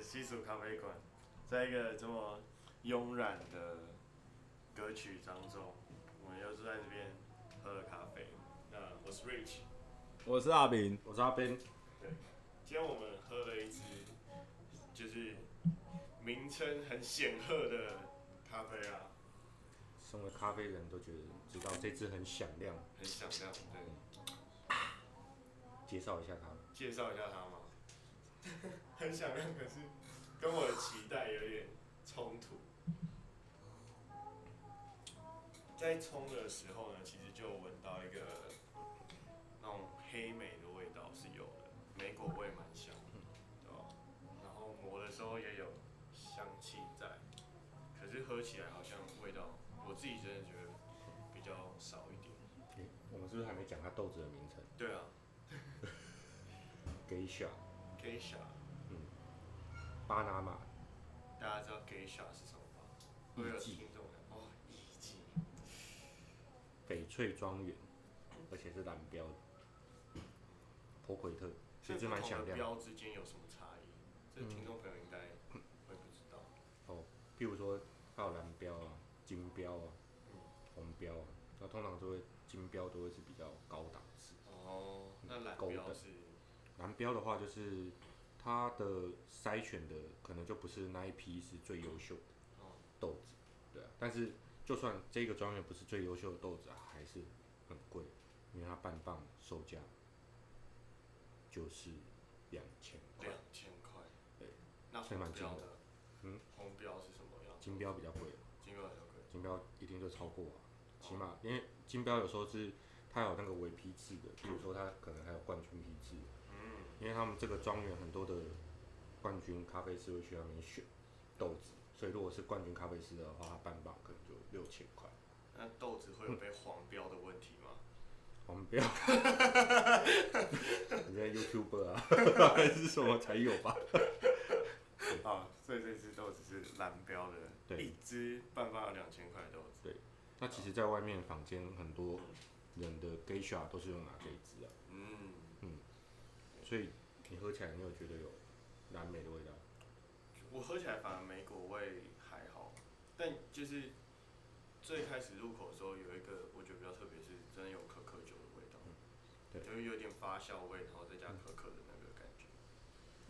西蜀咖啡馆，在一个这么慵懒的歌曲当中，我们又是在这边喝了咖啡。那我是 Rich，我是阿炳，我是阿斌。对，今天我们喝了一支，就是名称很显赫的咖啡啊。身为咖啡人都觉得知道这支很响亮，很响亮，对。介绍一下它。介绍一下它吗？很响亮，可是跟我的期待有点冲突。在冲的时候呢，其实就闻到一个那种黑莓的味道是有的，莓果味蛮香，对吧？然后磨的时候也有香气在，可是喝起来巴拿马。大家知道 Geisha 是什么吗？会有听众的哦，艺妓。翡翠庄园，而且是蓝标的。波奎特。其实蛮响亮。标之间有什么差异？这听众朋友应该会不知道。哦，譬如说，还有蓝标啊、金标啊、红标啊，那通常都会金标都会是比较高档次。哦，那蓝标是？蓝标的话，就是它的筛选的可能就不是那一批是最优秀的豆子，对啊。但是就算这个庄园不是最优秀的豆子啊，还是很贵，因为它半磅售价就是两千块。两千块。对。那蛮标的？嗯。红标是什么样？金标比较贵。金标比较贵。金标一定就超过啊，起码因为金标有时候是它有那个尾批次的，比如说它可能还有冠军批次。因为他们这个庄园很多的冠军咖啡师会去那边选豆子，所以如果是冠军咖啡师的话，他半磅可能就六千块。那豆子会有被黄标的问题吗？黄标？你在 YouTuber 啊？还是什么才有吧？啊，所以这支豆子是蓝标的，对，一支半磅要两千块豆子。对，那其实，在外面坊间很多人的 Geisha 都是用哪这一支啊？嗯。所以你喝起来，你有觉得有蓝莓的味道？我喝起来反而莓果味还好，但就是最开始入口的时候，有一个我觉得比较特别，是真的有可可酒的味道，嗯、对，就是有点发酵味，然后再加可可的那个感觉。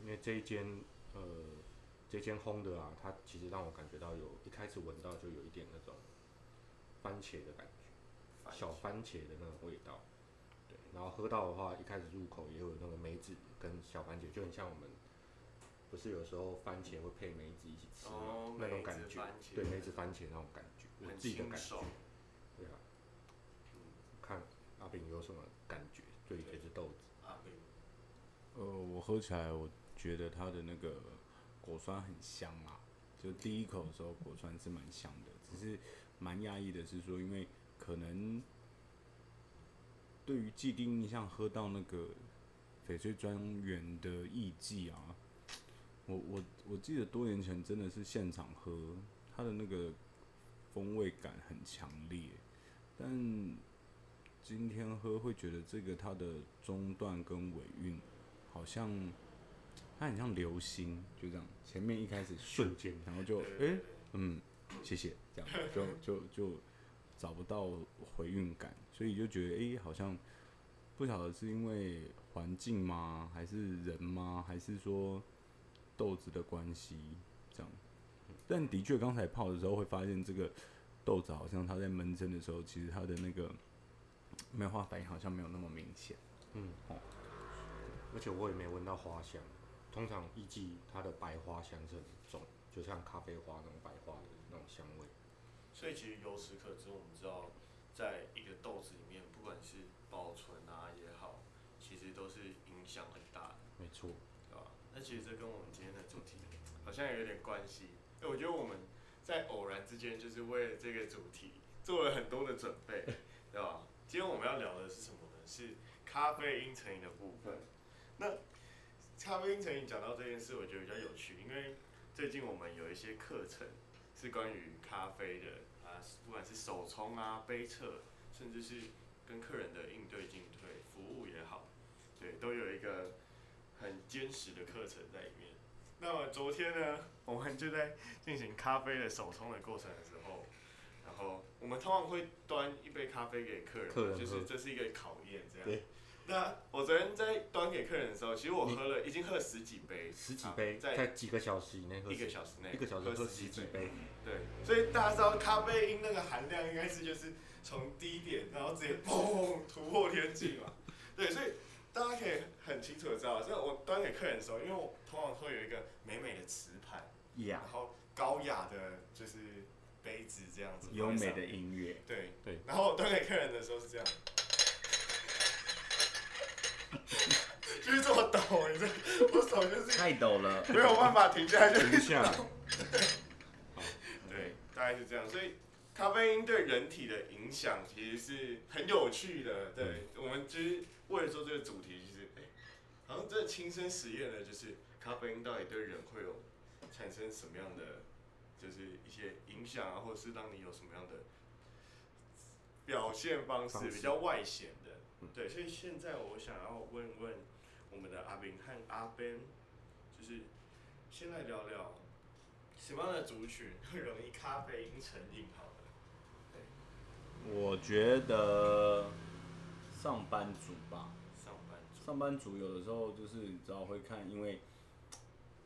因为这一间呃，这间烘的啊，它其实让我感觉到有一开始闻到就有一点那种番茄的感觉，小番茄的那种味道。对，然后喝到的话，一开始入口也有那个梅子跟小番茄，就很像我们不是有时候番茄会配梅子一起吃吗？那种感觉，对，梅子番茄那种感觉，我自己的感觉。对啊，看阿炳有什么感觉？对这只豆子。阿炳，呃，我喝起来，我觉得它的那个果酸很香啊，就第一口的时候果酸是蛮香的，只是蛮压抑的是说，因为可能。对于既定印象，喝到那个翡翠庄园的艺妓啊，我我我记得多年前真的是现场喝，它的那个风味感很强烈，但今天喝会觉得这个它的中段跟尾韵好像它很像流星，就这样，前面一开始瞬间，然后就哎、欸、嗯谢谢这样就就就。就找不到回韵感，所以就觉得哎、欸，好像不晓得是因为环境吗，还是人吗，还是说豆子的关系这样。但的确，刚才泡的时候会发现，这个豆子好像它在闷蒸的时候，其实它的那个梅花反应好像没有那么明显。嗯，哦，而且我也没闻到花香。通常艺妓它的白花香是很重，就像咖啡花那种白花的那种香味。所以其实由此可知，我们知道，在一个豆子里面，不管是保存啊也好，其实都是影响很大的。没错，对吧？那其实这跟我们今天的主题好像有点关系。哎，我觉得我们在偶然之间，就是为了这个主题做了很多的准备，对吧？今天我们要聊的是什么呢？是咖啡因成瘾的部分。那咖啡因成瘾讲到这件事，我觉得比较有趣，因为最近我们有一些课程。是关于咖啡的啊，不管是手冲啊、杯测，甚至是跟客人的应对进退、服务也好，对，都有一个很坚实的课程在里面。那么昨天呢，我们就在进行咖啡的手冲的过程的时候，然后我们通常会端一杯咖啡给客人，客人就是这是一个考验，这样。对。那我昨天在端给客人的时候，其实我喝了，已经喝了十几杯，十几杯，啊、在，在几个小时以内喝，一个小时内，一个小时喝十几杯。对，所以大家知道咖啡因那个含量应该是就是从低点，然后直接砰突破天际嘛。对，所以大家可以很清楚的知道，所以我端给客人的时候，因为我通常会有一个美美的瓷盘.然后高雅的就是杯子这样子，优美的音乐，对对，然后端给客人的时候是这样。就是这么抖，你这我手就是太抖了，没有办法停下来就停下来。对，大概是这样。所以咖啡因对人体的影响其实是很有趣的。对，我们其实为了做这个主题，就是哎，好像这亲身实验的，就是咖啡因到底对人会有产生什么样的，就是一些影响啊，或者是让你有什么样的表现方式，比较外显。对，所以现在我想要问问我们的阿秉和阿 Ben，就是先来聊聊什么样的族群会容易咖啡因成瘾？好的，我觉得上班族吧。上班族。上班族有的时候就是你知道会看，因为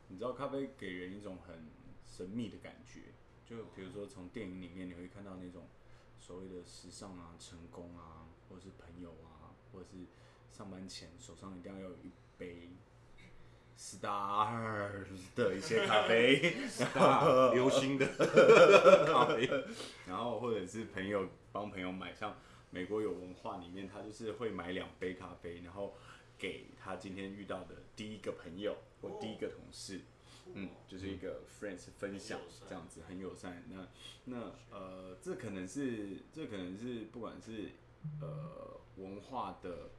你知道咖啡给人一种很神秘的感觉，就比如说从电影里面你会看到那种所谓的时尚啊、成功啊，或者是朋友啊。或者是上班前手上一定要有一杯 Star 的一些咖啡，流行的 咖啡，然后或者是朋友帮朋友买，像美国有文化里面，他就是会买两杯咖啡，然后给他今天遇到的第一个朋友或第一个同事，嗯，就是一个 friends 分享这样子，很友善。那那呃，这可能是这可能是不管是呃。文化的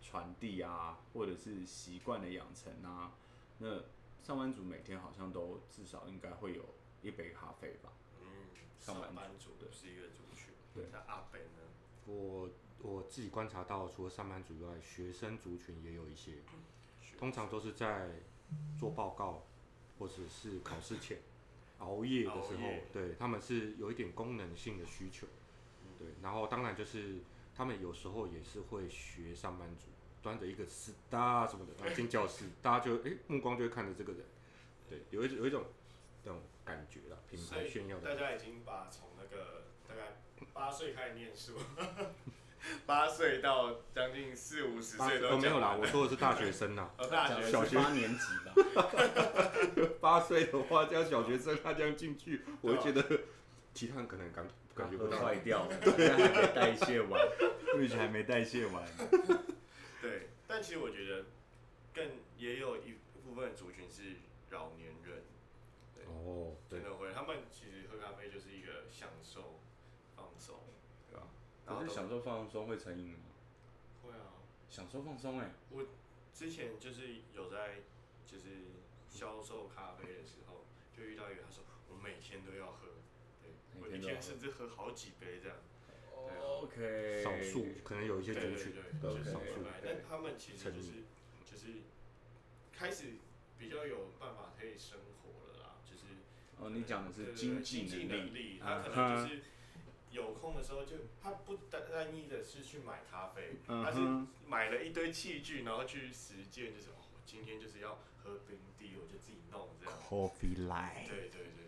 传递啊，或者是习惯的养成啊，那上班族每天好像都至少应该会有一杯咖啡吧。嗯，上班族的是一个族群。对，那阿北呢？我我自己观察到，除了上班族以外，学生族群也有一些，通常都是在做报告或者是考试前熬夜的时候，对，他们是有一点功能性的需求。对，然后当然就是。他们有时候也是会学上班族，端着一个 Star 什么的，然后进教室，大家就哎、欸、目光就会看着这个人，对，有一有一种这种感觉了，品牌炫耀的。大家已经把从那个大概八岁开始念书，八岁到将近四五十岁都、哦、没有啦，我说的是大学生呐，哦、大学小学八年级吧，八岁的话加小学生，他这样进去，我会觉得其他人可能感。感觉不到坏掉，对，还没代谢完，目前还没代谢完。对，但其实我觉得，更也有一部分族群是老年人。对哦，真的会，他们其实喝咖啡就是一个享受、放松，对吧？然后享受放松会成瘾吗？会啊，享受放松哎。我之前就是有在，就是销售咖啡的时候，就遇到一个，他说我每天都要喝。我一天甚至喝好几杯这样。OK。少数可能有一些族群，对，就是少数。但他们其实就是就是开始比较有办法可以生活了啦，就是。哦，你讲的是经济能力。他可能就是有空的时候就他不单单一的是去买咖啡，他是买了一堆器具，然后去实践，就是哦，今天就是要喝冰滴，我就自己弄这样。Coffee Light。对对对。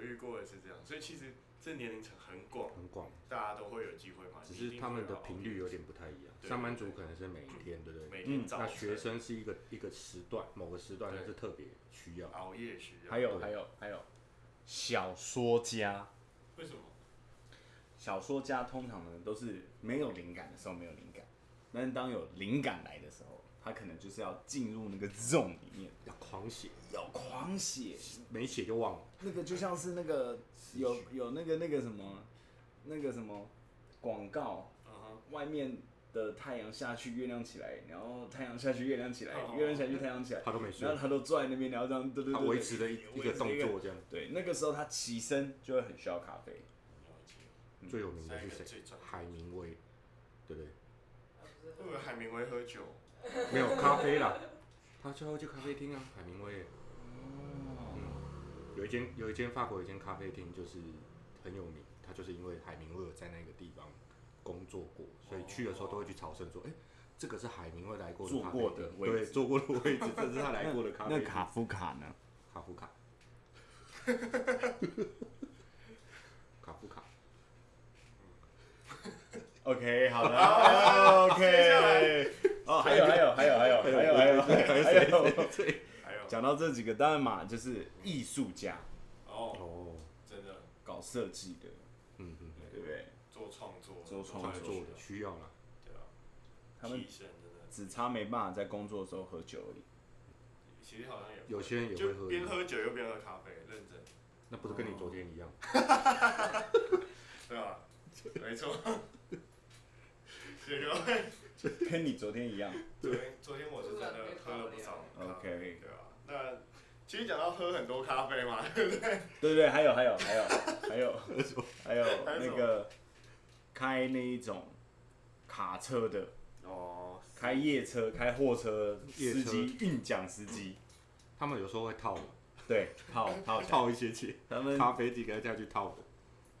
我遇过的是这样，所以其实这年龄层很广，很广，大家都会有机会嘛。只是他们的频率有点不太一样。上班族可能是每一天，对不对？每天早。那学生是一个一个时段，某个时段他是特别需要熬夜需要。还有还有还有，小说家。为什么？小说家通常呢都是没有灵感的时候没有灵感，但是当有灵感来的时候。他可能就是要进入那个 zone 里面，要狂写，要狂写，没写就忘了。那个就像是那个有有那个那个什么，那个什么广告，uh huh. 外面的太阳下去，月亮起来，然后太阳下去，月亮起来，uh. 月亮下去，太阳起来，他都没睡，然后他都坐在那边，然后这样，对对对，他维持了一一个动作这样。对，那个时候他起身就会很需要咖啡。最有名的是谁？海明威，对不对？会不会海明威喝酒？没有咖啡啦，他最后去咖啡厅啊，海明威。嗯，有一间有一间法国有一间咖啡厅就是很有名，他就是因为海明威有在那个地方工作过，所以去的时候都会去朝圣，说，哎、欸，这个是海明威来过的咖啡坐过的位置，对，坐过的位置，这是他来过的咖啡。那卡夫卡呢？卡夫卡。卡夫卡。OK，好的。OK。哦，还有还有还有 还有还有还有还有还有对，还有。讲到这几个，当然嘛，就是艺术家。哦哦，真的。搞设计的，嗯嗯，对不对？做创作做创作的需要了，对啊，他们只差没办法在工作的时候喝酒而已。其实好像也有些人也会喝边喝酒又边喝咖啡，认真。那不是跟你昨天一样，对吧？没错，这个。跟你昨天一样。昨天昨天我是真的喝了不少。OK，对吧？那其实讲到喝很多咖啡嘛，对不对？对对，还有还有还有还有还有那个开那一种卡车的哦，开夜车、开货车司机、运奖司机，他们有时候会套。对，套套套一些钱，他们咖啡机给他下去套的。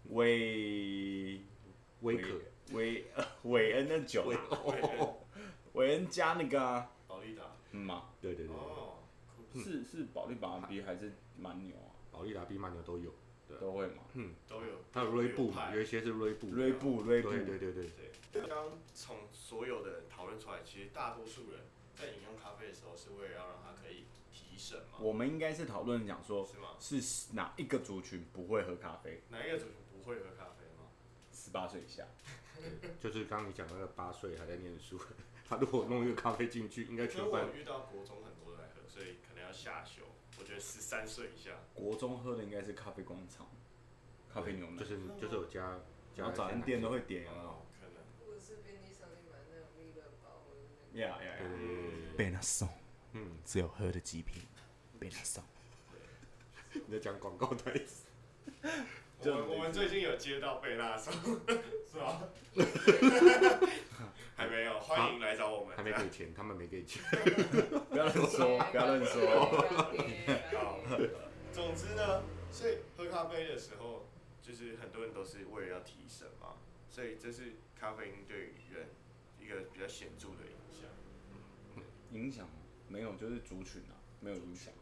威威可韦 韦恩的酒，韦恩加那个保利达，嗯吗？对对对，是是保力达 B 还是蛮牛啊？保利达 B 蛮牛都有，对都会嘛？嗯，都有。它有锐步，有一些是锐步，锐步锐步，对对对对对。刚刚从所有的人讨论出来，其实大多数人在饮用咖啡的时候，是为了要让它可以提神嘛？我们应该是讨论讲说，是吗？是哪一个族群不会喝咖啡？哪一个族群不会喝咖啡吗？十八岁以下。就是刚刚你讲那个八岁还在念书，他如果弄一个咖啡进去，应该全班。我遇到国中很多人来喝，所以可能要下修。我觉得十三岁以下，国中喝的应该是咖啡广场，咖啡牛奶，就是就是有加，然后早餐店都会点啊，可能。或者是便利商店买那种蜜乐宝，或者是。呀呀呀！被他送，嗯，只有喝的极品，被他送。你在讲广告台词。我们我们最近有接到贝拉手，是吧？还没有，欢迎来找我们。还没给钱，他们没给钱。不要乱说，不要乱说。好，总之呢，所以喝咖啡的时候，就是很多人都是为了要提神嘛，所以这是咖啡因对人一个比较显著的影响。影响没有，就是族群啊，没有影响。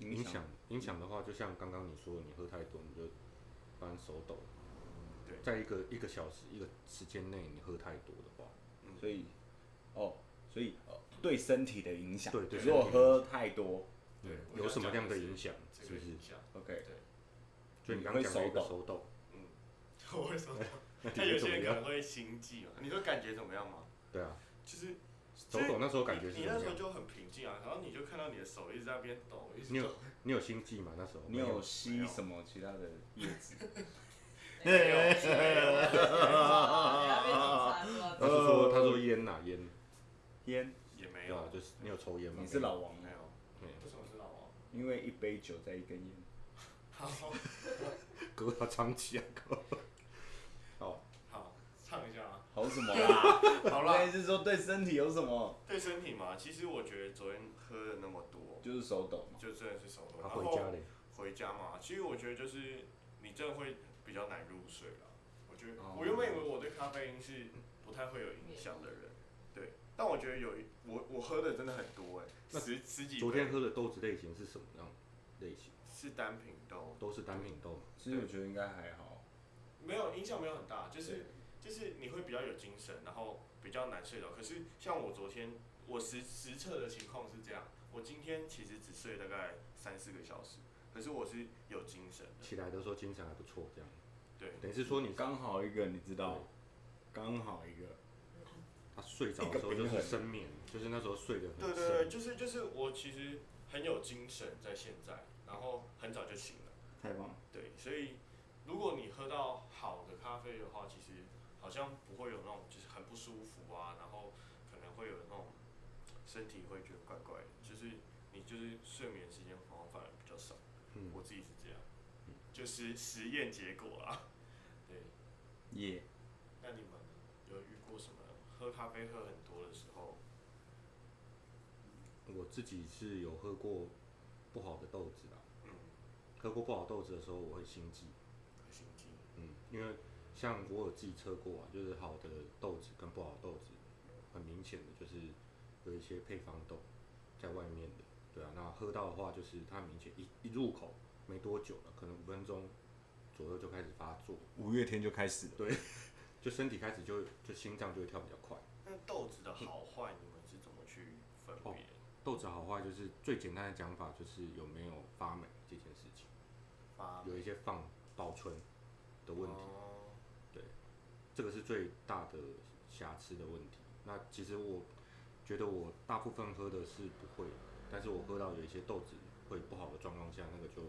影响影响的话，就像刚刚你说，你喝太多你就突然手抖。对，在一个一个小时一个时间内，你喝太多的话，所以哦，所以对身体的影响，对对，如果喝太多，对，有什么样的影响？是不是？OK，对。就你刚刚讲的一个手抖，嗯，我会手抖。那有些人可能会心悸嘛？你说感觉怎么样吗？对啊，其实。手抖那时候感觉是你那时候就很平静啊，然后你就看到你的手一直在那边抖，一直抖。你有你有心悸吗？那时候你有吸什么其他的叶子？没有。他是说他说烟呐烟，烟也没有，就是你有抽烟吗？你是老王没有？为什么是老王？因为一杯酒在一根烟。好。哥他唱起啊哥。唱一下啊！好什么啦？好啦，意思是说对身体有什么？对身体嘛，其实我觉得昨天喝了那么多，就是手抖嘛，就真的是手抖。回家嘞？回家嘛，其实我觉得就是你真的会比较难入睡了。我觉得我原本以为我对咖啡因是不太会有影响的人，对，但我觉得有一我我喝的真的很多哎，十十几。昨天喝的豆子类型是什么样类型？是单品豆，都是单品豆。其实我觉得应该还好，没有影响，没有很大，就是。就是你会比较有精神，然后比较难睡着。可是像我昨天，我实实测的情况是这样，我今天其实只睡大概三四个小时，可是我是有精神的。起来的时候精神还不错，这样。对，等于是说你刚好一个，你知道，刚好一个。他睡着的时候就是深眠，就是那时候睡得很深。对对对，就是就是我其实很有精神在现在，然后很早就醒了。太棒了。对，所以如果你喝到好的咖啡的话，其实。好像不会有那种就是很不舒服啊，然后可能会有那种身体会觉得怪怪的，就是你就是睡眠时间好像反而比较少。嗯，我自己是这样，就是实验结果啊。对。耶。那你们有遇过什么喝咖啡喝很多的时候？我自己是有喝过不好的豆子啊，嗯，喝过不好豆子的时候，我会心悸。心悸。嗯，因为像我有自己测过啊，就是好的豆子跟不好的豆子，很明显的就是有一些配方豆在外面的，对啊，那喝到的话就是它明显一一入口没多久了，可能五分钟左右就开始发作，五月天就开始了，对，就身体开始就就心脏就会跳比较快。那豆子的好坏，你们是怎么去分辨？哦，豆子好坏就是最简单的讲法，就是有没有发霉这件事情，发有一些放保存的问题，这个是最大的瑕疵的问题。那其实我觉得我大部分喝的是不会，但是我喝到有一些豆子会不好的状况下，那个就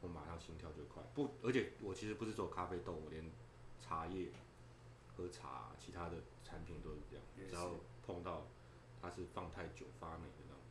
我马上心跳就快。不，而且我其实不是做咖啡豆，我连茶叶喝茶其他的产品都是这样，只要碰到它是放太久发霉的那种，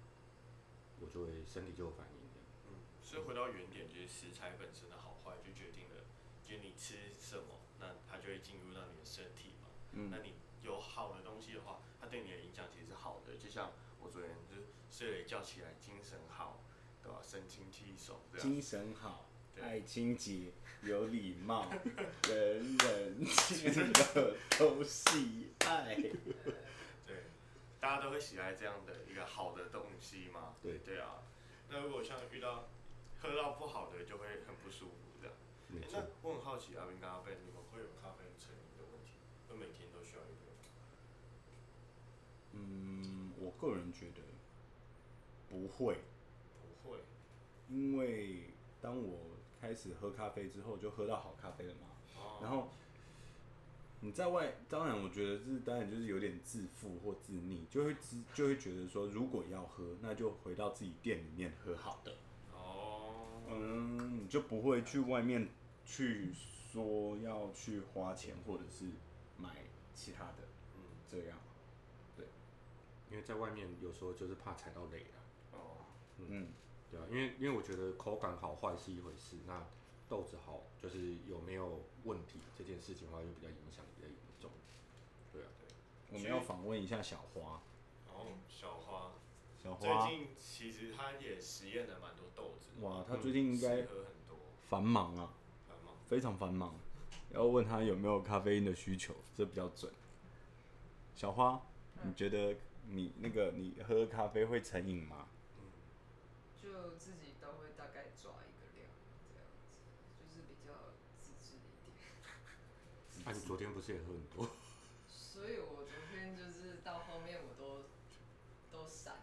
我就会身体就有反应。嗯，所以回到原点，就是食材本身的好坏就决定了，就是你吃什么，那它就会进入到你的身体嘛。嗯，那你。有好的东西的话，它对你的影响其实是好的。就像我昨天就是睡了一觉起来，精神好，对吧？神清气爽，精神好，爱清洁，有礼貌，人人 都喜爱。对，大家都会喜爱这样的一个好的东西嘛。对对啊。那如果像遇到喝到不好的，就会很不舒服这样。没错。那我很好奇，阿明咖啡，你们会有咖啡成瘾的问题？会每天都需要一个？嗯，我个人觉得不会，不会，因为当我开始喝咖啡之后，就喝到好咖啡了嘛。哦。然后你在外，当然我觉得这当然就是有点自负或自溺，就会自就会觉得说，如果要喝，那就回到自己店里面喝好的。哦。嗯，你就不会去外面去说要去花钱或者是买其他的。嗯，这样。对因为在外面有时候就是怕踩到雷了。哦，嗯，对啊，因为因为我觉得口感好坏是一回事，那豆子好就是有没有问题这件事情的话，就比较影响比较严重。对啊，对。我们要访问一下小花。哦，小花。小花。最近其实他也实验了蛮多豆子。哇，他最近应该喝很多。繁忙啊。非常繁忙。要问他有没有咖啡因的需求，这比较准。小花，你觉得？你那个你喝咖啡会成瘾吗？嗯，就自己都会大概抓一个量，这样子，就是比较自制一点。啊，你昨天不是也喝很多？所以我昨天就是到后面我都都散。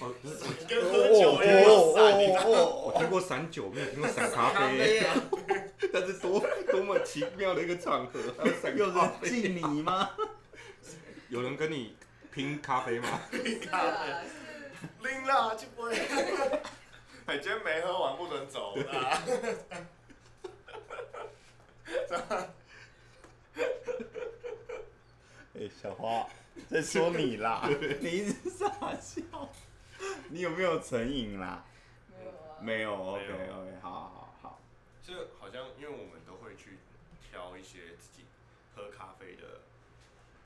哦，跟喝酒一样散。我听过散酒，没有听过散咖啡。但是多多么奇妙的一个场合，有人敬你吗？有人跟你。拼咖啡吗？拼咖啡，拎啦去不会。哎，今天没喝完不准走啦。哎，小花，在说你啦，你一直傻笑。你有没有成瘾啦？没有啊。没有，OK OK，好好好。这好像因为我们都会去挑一些自己喝咖啡的。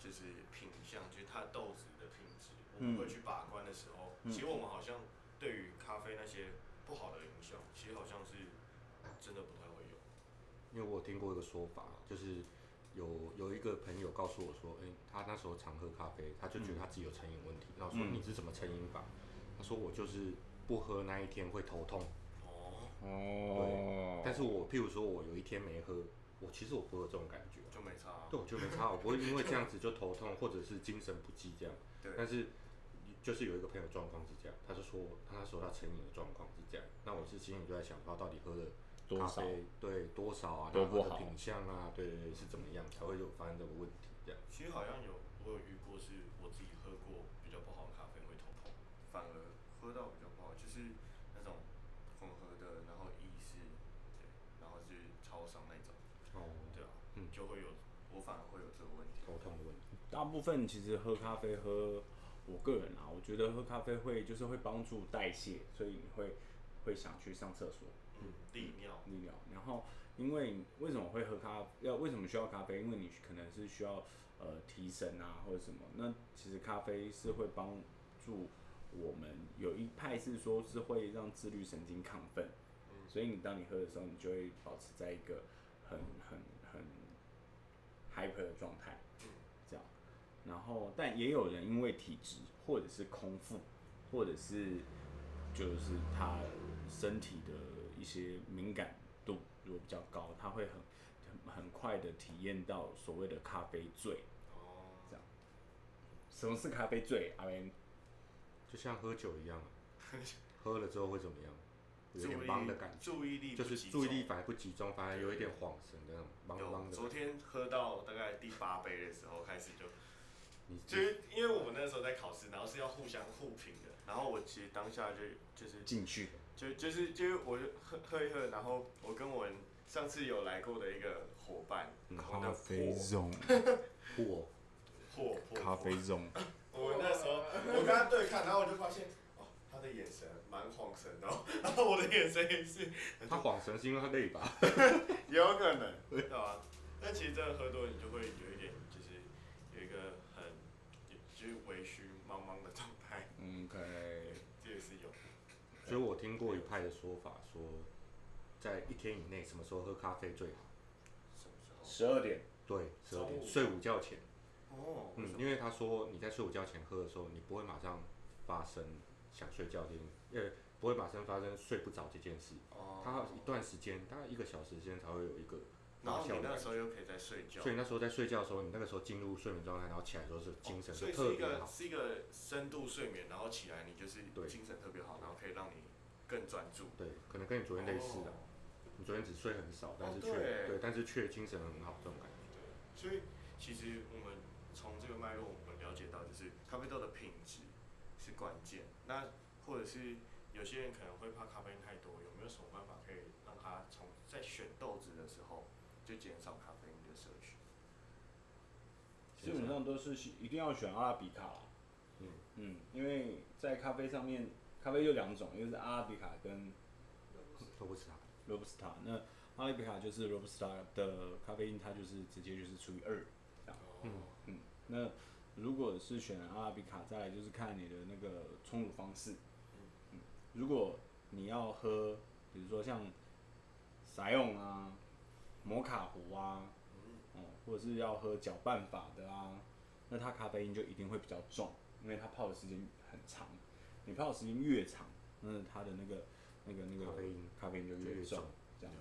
就是品相，就是它豆子的品质，我们会去把关的时候，嗯、其实我们好像对于咖啡那些不好的影响，其实好像是真的不太会有。因为我听过一个说法，就是有有一个朋友告诉我说，哎、欸，他那时候常喝咖啡，他就觉得他自己有成瘾问题。然后说你是怎么成瘾法？他说我就是不喝那一天会头痛。对。但是我譬如说我有一天没喝，我其实我不会有这种感觉。就没差、啊，对，我就没差，我不会因为这样子就头痛，或者是精神不济这样。对。但是，就是有一个朋友状况是这样，他就说他说他成瘾的状况是这样，那我是心里就在想，他到底喝了咖啡对多少啊，多不好，品相啊，对对对，是怎么样才会有发生这个问题这样。其实好像有我有遇过，是我自己喝过比较不好的咖啡会头痛，反而喝到比较不好，就是那种混合的，然后意式，对，然后是超商那种。哦。对啊，嗯，就会有。我反而会有这个问题，头痛的问题。大部分其实喝咖啡喝，我个人啊，我觉得喝咖啡会就是会帮助代谢，所以你会会想去上厕所，嗯，利尿，利尿。然后，因为为什么会喝咖要为什么需要咖啡？因为你可能是需要呃提神啊或者什么。那其实咖啡是会帮助我们有一派是说是会让自律神经亢奋，嗯，所以你当你喝的时候，你就会保持在一个很很很 hyper 的状态。然后，但也有人因为体质或者是空腹，或者是就是他身体的一些敏感度如果比较高，他会很很很快的体验到所谓的咖啡醉。哦，这样。什么是咖啡醉？阿明？就像喝酒一样，喝了之后会怎么样？有点懵的感觉，注意力就是注意力反而不集中，反而有一点恍神的那种懵懵的。昨天喝到大概第八杯的时候开始就，你就是因为我们那时候在考试，然后是要互相互评的，然后我其实当下就就是进去，就就是就是我就喝喝一喝，然后我跟我上次有来过的一个伙伴，咖啡中，嚯嚯嚯，咖啡中。我那时候，我跟他对看，然后我就发现，哦，他的眼神蛮晃神的，然后我的眼神也是。他晃神是因为他累吧？有可能，对吧？但其实真的喝多，你就会有一点，就是微醺、茫茫的状态。嗯，可以。这也是有。所以我听过一派的说法，说在一天以内，什么时候喝咖啡最好？什么时候？十二点。对，十二点，睡午觉前。哦，嗯，因为他说你在睡午觉前喝的时候，你不会马上发生想睡觉这件，呃，不会马上发生睡不着这件事。哦。他一段时间，大概一个小时时间才会有一个然后你那时候又可以在睡觉。所以那时候在睡觉的时候，你那个时候进入睡眠状态，然后起来的时候是精神特别好。所以是一个是一个深度睡眠，然后起来你就是精神特别好，然后可以让你更专注。对，可能跟你昨天类似的，你昨天只睡很少，但是却对，但是却精神很好这种感觉。对，所以其实我们。从这个脉络，我们了解到，就是咖啡豆的品质是关键。那或者是有些人可能会怕咖啡因太多，有没有什么办法可以让他从在选豆子的时候就减少咖啡因的摄取？基本上都是一定要选阿拉比卡啦。嗯嗯，因为在咖啡上面，咖啡有两种，一个是阿拉比卡跟罗布斯塔。罗布斯塔，那阿拉比卡就是罗布斯塔的咖啡因，它就是直接就是除以二。嗯嗯，那如果是选阿拉比卡，再来就是看你的那个冲煮方式。嗯，如果你要喝，比如说像撒用啊、摩卡壶啊，嗯，或者是要喝搅拌法的啊，那它咖啡因就一定会比较重，因为它泡的时间很长。你泡的时间越长，那它的那个那个那个咖啡因咖啡因就越重，这样。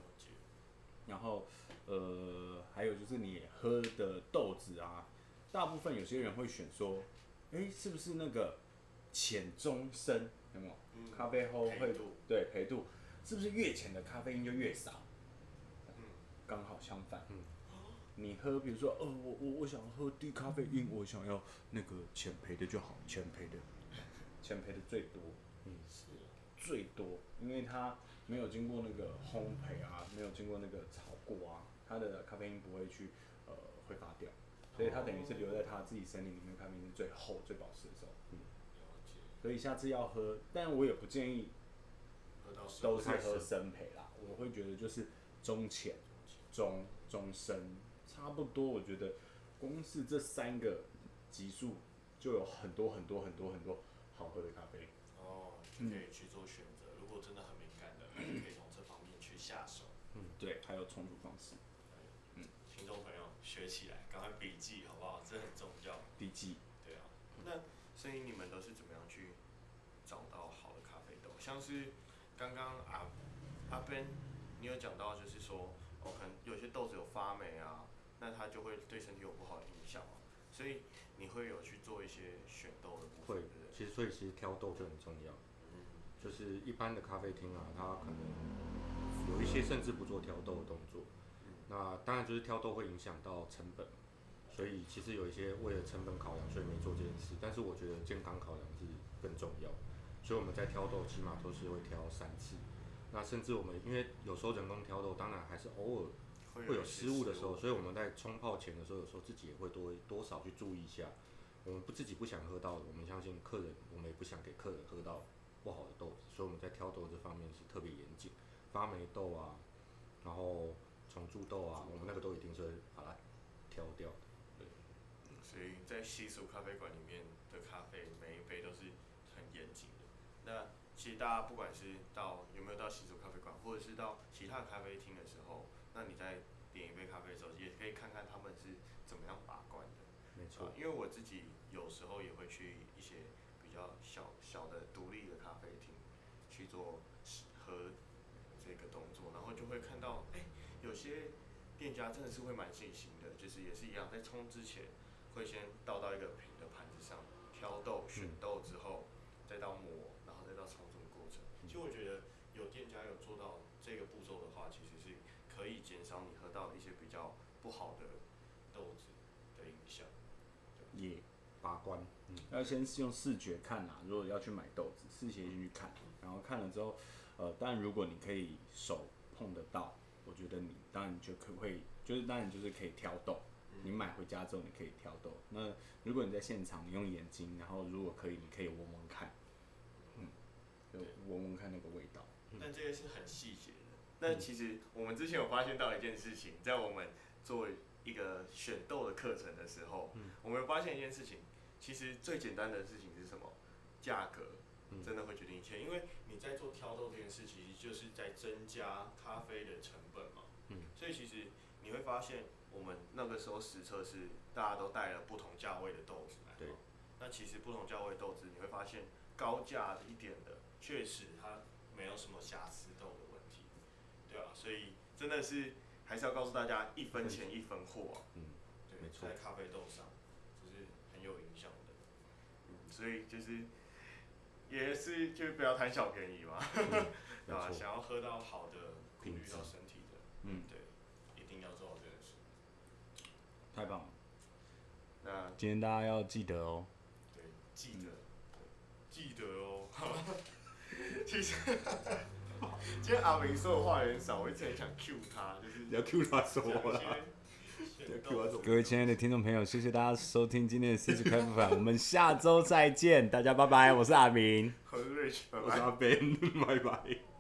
然后。呃，还有就是你喝的豆子啊，大部分有些人会选说，哎、欸，是不是那个浅中深，有没有？嗯、咖啡后会对陪度，是不是越浅的咖啡因就越少？刚、嗯、好相反。嗯、你喝，比如说，呃，我我我想喝低咖啡因，我想要那个浅焙的就好，浅焙的，浅焙的最多，嗯，是最多，因为它没有经过那个烘焙啊，没有经过那个炒过啊。它的咖啡因不会去呃挥发掉，所以它等于是留在它自己身体里面，咖啡因是最厚最保湿的时候。嗯，所以下次要喝，但我也不建议都是喝生焙啦。我会觉得就是中浅、中中深差不多。我觉得光是这三个级数就有很多很多很多很多好喝的咖啡。哦，就可以去做选择。嗯、如果真的很敏感的，可以从这方面去下手。嗯，对，还有冲煮方式。嗯听众朋友学起来，赶快笔记好不好？这很重要。笔记。对啊。那所以你们都是怎么样去找到好的咖啡豆？像是刚刚阿阿 Ben，你有讲到，就是说，哦，可能有些豆子有发霉啊，那它就会对身体有不好的影响嘛。所以你会有去做一些选豆的部分。会，其实所以其实挑豆就很重要。嗯。就是一般的咖啡厅啊，它可能有一些甚至不做挑豆的动作。那当然就是挑豆会影响到成本，所以其实有一些为了成本考量，所以没做这件事。但是我觉得健康考量是更重要，所以我们在挑豆起码都是会挑三次。那甚至我们因为有时候人工挑豆，当然还是偶尔会有失误的时候，所以我们在冲泡前的时候，有时候自己也会多多少去注意一下。我们不自己不想喝到的，我们相信客人，我们也不想给客人喝到不好的豆子，所以我们在挑豆这方面是特别严谨。发霉豆啊，然后。虫蛀豆啊，我们那个都一定是会把它挑掉的。对，所以在西蜀咖啡馆里面的咖啡，每一杯都是很严谨的那其实大家不管是到有没有到洗手咖啡馆，或者是到其他咖啡厅的时候，那你在点一杯咖啡的时候，也可以看看他们是怎么样把关的。没错、呃，因为我自己有时候也会去一些比较小小的独立的咖啡厅去做喝这个动作，然后就会看到，哎、欸，有些店家真的是会蛮细心的，就是也是一样，在冲之前会先倒到一个平的盘子上，挑豆、选豆之后，再到磨，然后再到冲这个过程。其实我觉得有店家有做到这个步骤的话，其实是可以减少你喝到一些比较不好的豆子的影响。也、把关，嗯，要先用视觉看啊。如果要去买豆子，视觉先去看，然后看了之后，呃，当然如果你可以手碰得到，我觉得你当然就可会，就是当然就是可以挑豆。你买回家之后，你可以挑豆。那如果你在现场，你用眼睛，然后如果可以，你可以闻闻看，嗯，就闻闻看那个味道。但这个是很细节的。那其实我们之前有发现到一件事情，在我们做一个选豆的课程的时候，我们发现一件事情，其实最简单的事情是什么？价格真的会决定一切，因为你在做挑豆这件事，其实就是在增加咖啡的成本嘛。所以其实你会发现。我们那个时候实测是大家都带了不同价位的豆子来，对。那其实不同价位豆子，你会发现高价一点的，确实它没有什么瑕疵豆的问题，对啊。所以真的是还是要告诉大家，一分钱一分货啊。嗯，对，没错。在咖啡豆上，就是很有影响的。嗯，所以就是也是就不要贪小便宜嘛，嗯、对吧？想要喝到好的，顾虑到身体的，嗯，对。一定要做好这件事太棒了！那今天大家要记得哦。对，记得，记得哦。其实，今天阿明说的话有点少，我一直很想 Q 他，就是要 Q 他说了。各位亲爱的听众朋友，谢谢大家收听今天的四十开不反，我们下周再见，大家拜拜，我是阿明，我是 Rich，我是阿 Ben，拜拜。